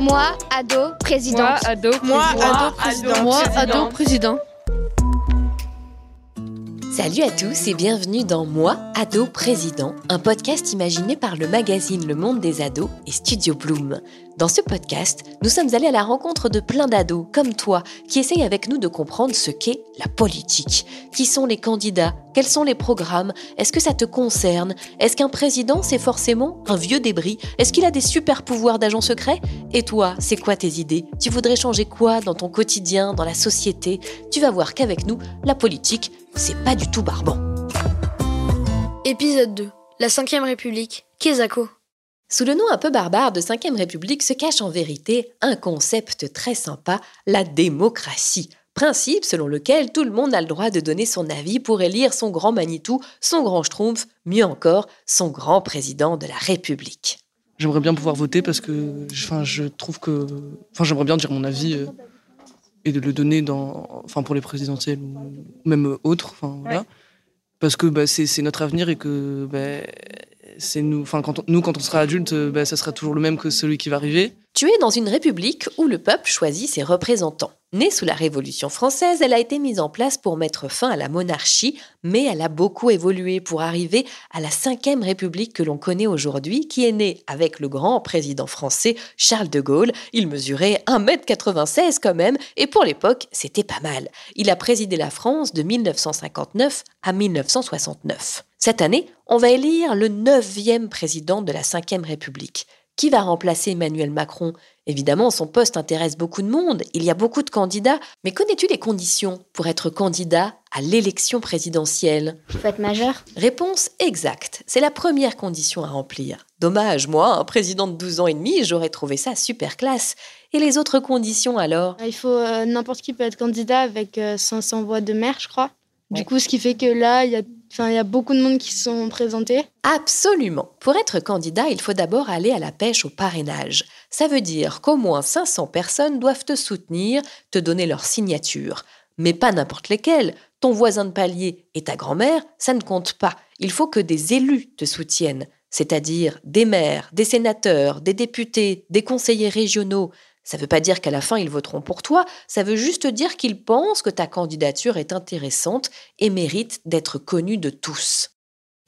Moi, ado, présidente. ado, Moi, ado, président. Moi, ado, président. Salut à tous et bienvenue dans Moi, Ado Président, un podcast imaginé par le magazine Le Monde des Ados et Studio Bloom. Dans ce podcast, nous sommes allés à la rencontre de plein d'ados, comme toi, qui essayent avec nous de comprendre ce qu'est la politique. Qui sont les candidats? Quels sont les programmes? Est-ce que ça te concerne? Est-ce qu'un président, c'est forcément un vieux débris? Est-ce qu'il a des super pouvoirs d'agent secret? Et toi, c'est quoi tes idées? Tu voudrais changer quoi dans ton quotidien, dans la société? Tu vas voir qu'avec nous, la politique, c'est pas du tout barbant. Épisode 2. La 5ème République. Kezako. Sous le nom un peu barbare de 5ème République se cache en vérité un concept très sympa, la démocratie. Principe selon lequel tout le monde a le droit de donner son avis pour élire son grand Manitou, son grand Schtroumpf, mieux encore, son grand président de la République. J'aimerais bien pouvoir voter parce que. Enfin, je trouve que. Enfin, j'aimerais bien dire mon avis euh, et de le donner dans. Enfin, pour les présidentielles ou même autres. Enfin, voilà. Parce que bah, c'est c'est notre avenir et que. bah, nous. Quand on- sera adulte, euh, bah, ça sera toujours le même que celui qui va arriver. Tu es dans une république où le peuple choisit ses représentants. Née sous la Révolution française, elle a été mise en place pour mettre fin à la monarchie, mais elle a beaucoup évolué pour arriver à la cinquième République que l'on connaît aujourd'hui, qui est née avec le grand président français Charles de Gaulle. Il mesurait 1m96 quand même, et pour l'époque, c'était pas mal. Il a présidé la France de 1959 à 1969. Cette année, on va élire le neuvième président de la cinquième République. Qui va remplacer Emmanuel Macron? Évidemment, son poste intéresse beaucoup de monde, il y a beaucoup de candidats, mais connais-tu les conditions pour être candidat à l'élection présidentielle? Il faut être majeur? Réponse exacte, c'est la première condition à remplir. Dommage, moi, un président de 12 ans et demi, j'aurais trouvé ça super classe. Et les autres conditions alors? Il faut euh, n'importe qui peut être candidat avec euh, 500 voix de maire, je crois. Ouais. Du coup, ce qui fait que là, il y a, il y a beaucoup de monde qui se sont présentés. Absolument. Pour être candidat, il faut d'abord aller à la pêche au parrainage. Ça veut dire qu'au moins 500 personnes doivent te soutenir, te donner leur signature. Mais pas n'importe lesquelles. Ton voisin de palier et ta grand-mère, ça ne compte pas. Il faut que des élus te soutiennent, c'est-à-dire des maires, des sénateurs, des députés, des conseillers régionaux. Ça ne veut pas dire qu'à la fin ils voteront pour toi, ça veut juste dire qu'ils pensent que ta candidature est intéressante et mérite d'être connue de tous.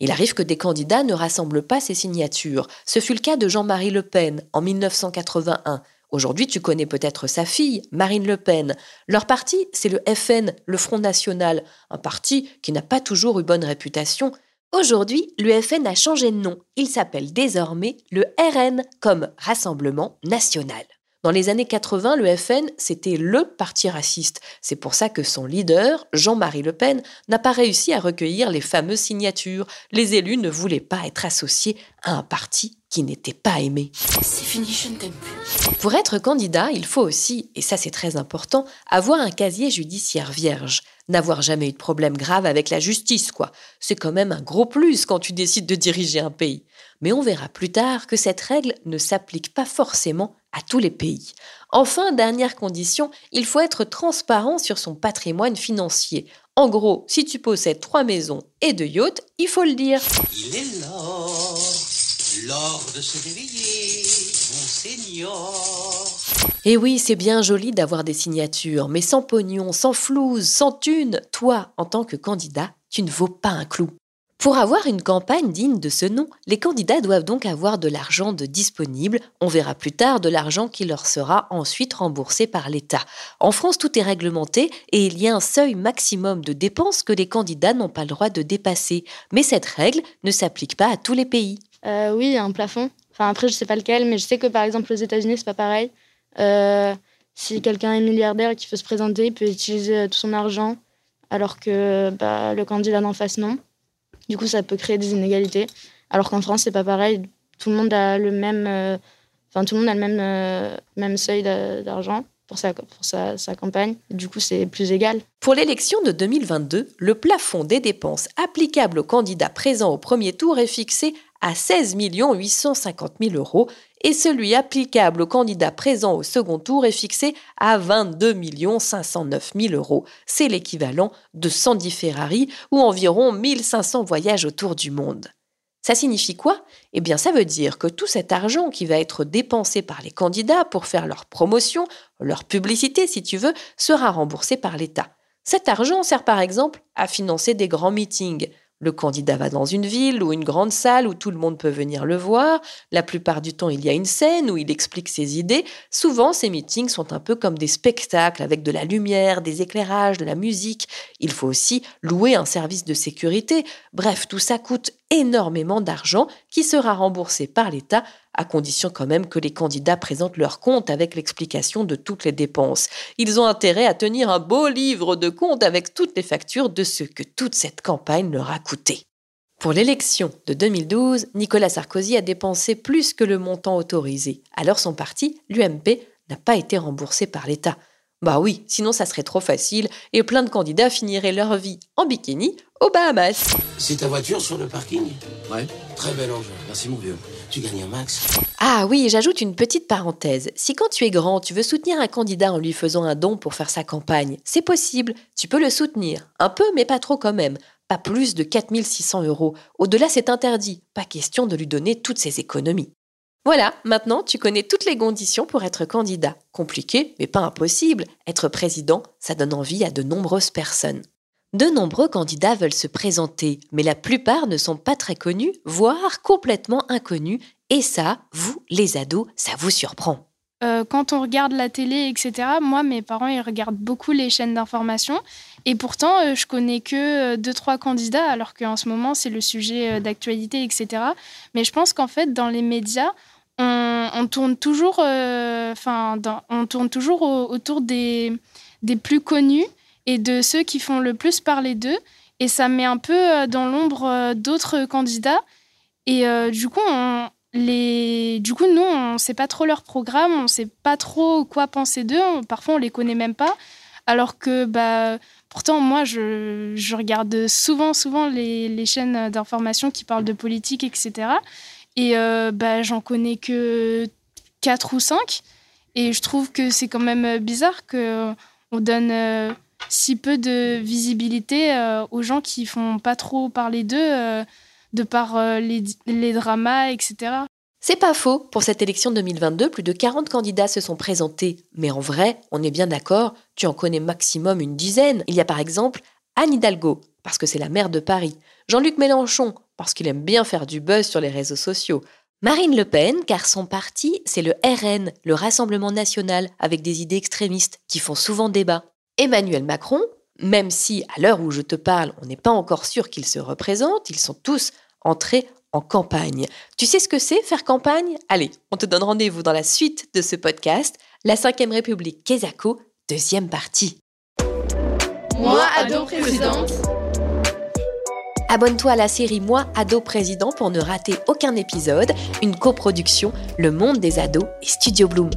Il arrive que des candidats ne rassemblent pas ces signatures. Ce fut le cas de Jean-Marie Le Pen en 1981. Aujourd'hui, tu connais peut-être sa fille, Marine Le Pen. Leur parti, c'est le FN, le Front National, un parti qui n'a pas toujours eu bonne réputation. Aujourd'hui, le FN a changé de nom. Il s'appelle désormais le RN comme Rassemblement National. Dans les années 80, le FN, c'était le parti raciste. C'est pour ça que son leader, Jean-Marie Le Pen, n'a pas réussi à recueillir les fameuses signatures. Les élus ne voulaient pas être associés à un parti qui n'était pas aimé. C'est fini, je ne t'aime plus. Pour être candidat, il faut aussi, et ça c'est très important, avoir un casier judiciaire vierge. N'avoir jamais eu de problème grave avec la justice, quoi. C'est quand même un gros plus quand tu décides de diriger un pays. Mais on verra plus tard que cette règle ne s'applique pas forcément à tous les pays. Enfin, dernière condition, il faut être transparent sur son patrimoine financier. En gros, si tu possèdes trois maisons et deux yachts, il faut le dire. Il est l'or, l'or de se réveiller, mon seigneur. Et oui, c'est bien joli d'avoir des signatures, mais sans pognon, sans flouze, sans thune, toi, en tant que candidat, tu ne vaux pas un clou. Pour avoir une campagne digne de ce nom, les candidats doivent donc avoir de l'argent de disponible. On verra plus tard de l'argent qui leur sera ensuite remboursé par l'État. En France, tout est réglementé et il y a un seuil maximum de dépenses que les candidats n'ont pas le droit de dépasser. Mais cette règle ne s'applique pas à tous les pays. Euh, oui, un plafond. Enfin, après, je sais pas lequel, mais je sais que par exemple aux États-Unis, c'est pas pareil. Euh, si quelqu'un est milliardaire et qu'il veut se présenter, il peut utiliser tout son argent, alors que bah, le candidat d'en face, non. Du coup, ça peut créer des inégalités. Alors qu'en France, c'est pas pareil. Tout le monde a le même, euh, tout le monde a le même, euh, même seuil d'argent pour, sa, pour sa, sa, campagne. Du coup, c'est plus égal. Pour l'élection de 2022, le plafond des dépenses applicables aux candidats présents au premier tour est fixé à 16 850 000 euros et celui applicable aux candidats présents au second tour est fixé à 22 509 000 euros. C'est l'équivalent de 110 Ferrari ou environ 1500 voyages autour du monde. Ça signifie quoi? Eh bien, ça veut dire que tout cet argent qui va être dépensé par les candidats pour faire leur promotion, leur publicité si tu veux, sera remboursé par l'État. Cet argent sert par exemple à financer des grands meetings, le candidat va dans une ville ou une grande salle où tout le monde peut venir le voir. La plupart du temps, il y a une scène où il explique ses idées. Souvent, ces meetings sont un peu comme des spectacles avec de la lumière, des éclairages, de la musique. Il faut aussi louer un service de sécurité. Bref, tout ça coûte énormément d'argent qui sera remboursé par l'État à condition quand même que les candidats présentent leur compte avec l'explication de toutes les dépenses. Ils ont intérêt à tenir un beau livre de compte avec toutes les factures de ce que toute cette campagne leur a coûté. Pour l'élection de 2012, Nicolas Sarkozy a dépensé plus que le montant autorisé. Alors son parti, l'UMP, n'a pas été remboursé par l'État. Bah oui, sinon ça serait trop facile et plein de candidats finiraient leur vie en bikini aux Bahamas. C'est ta voiture sur le parking? Ouais. Très bel engin, merci mon vieux. Tu gagnes un max. Ah oui, j'ajoute une petite parenthèse. Si quand tu es grand, tu veux soutenir un candidat en lui faisant un don pour faire sa campagne, c'est possible. Tu peux le soutenir. Un peu, mais pas trop quand même. Pas plus de 4600 euros. Au-delà, c'est interdit. Pas question de lui donner toutes ses économies. Voilà, maintenant tu connais toutes les conditions pour être candidat. Compliqué, mais pas impossible. Être président, ça donne envie à de nombreuses personnes. De nombreux candidats veulent se présenter, mais la plupart ne sont pas très connus, voire complètement inconnus, et ça, vous, les ados, ça vous surprend. Euh, quand on regarde la télé, etc., moi, mes parents, ils regardent beaucoup les chaînes d'information. Et pourtant, euh, je connais que euh, deux, trois candidats, alors qu'en ce moment, c'est le sujet d'actualité, etc. Mais je pense qu'en fait, dans les médias, on, tourne toujours, euh, enfin, on tourne toujours autour des, plus connus et de ceux qui font le plus parler d'eux. Et ça met un peu euh, dans l'ombre euh, d'autres candidats. Et du coup, les... du coup, nous, on ne sait pas trop leur programme, on ne sait pas trop quoi penser d'eux. Parfois, on les connaît même pas. Alors que, bah, pourtant, moi, je, regarde souvent, souvent les chaînes d'information qui parlent de politique, etc. Et euh, bah, j'en connais que 4 ou 5. Et je trouve que c'est quand même bizarre qu'on donne euh, si peu de visibilité euh, aux gens qui font pas trop parler d'eux de par les, les, dramas, etc. C'est pas faux. Pour cette élection 2022, plus de 40 candidats se sont présentés. Mais en vrai, on est bien d'accord, tu en connais maximum une dizaine. Il y a par exemple Anne Hidalgo, parce que c'est la maire de Paris. Jean-Luc Mélenchon, parce qu'il aime bien faire du buzz sur les réseaux sociaux. Marine Le Pen, car son parti, c'est le RN, le Rassemblement national, avec des idées extrémistes qui font souvent débat. Emmanuel Macron, même si à l'heure où je te parle, on n'est pas encore sûr qu'ils se représentent, ils sont tous entrés en campagne. Tu sais ce que c'est faire campagne? Allez, on te donne rendez-vous dans la suite de ce podcast, la 5ème République Kesako, deuxième partie. Moi, ado présidente. Abonne-toi à la série Moi, ado président pour ne rater aucun épisode, une coproduction Le Monde des ados et Studio Bloom.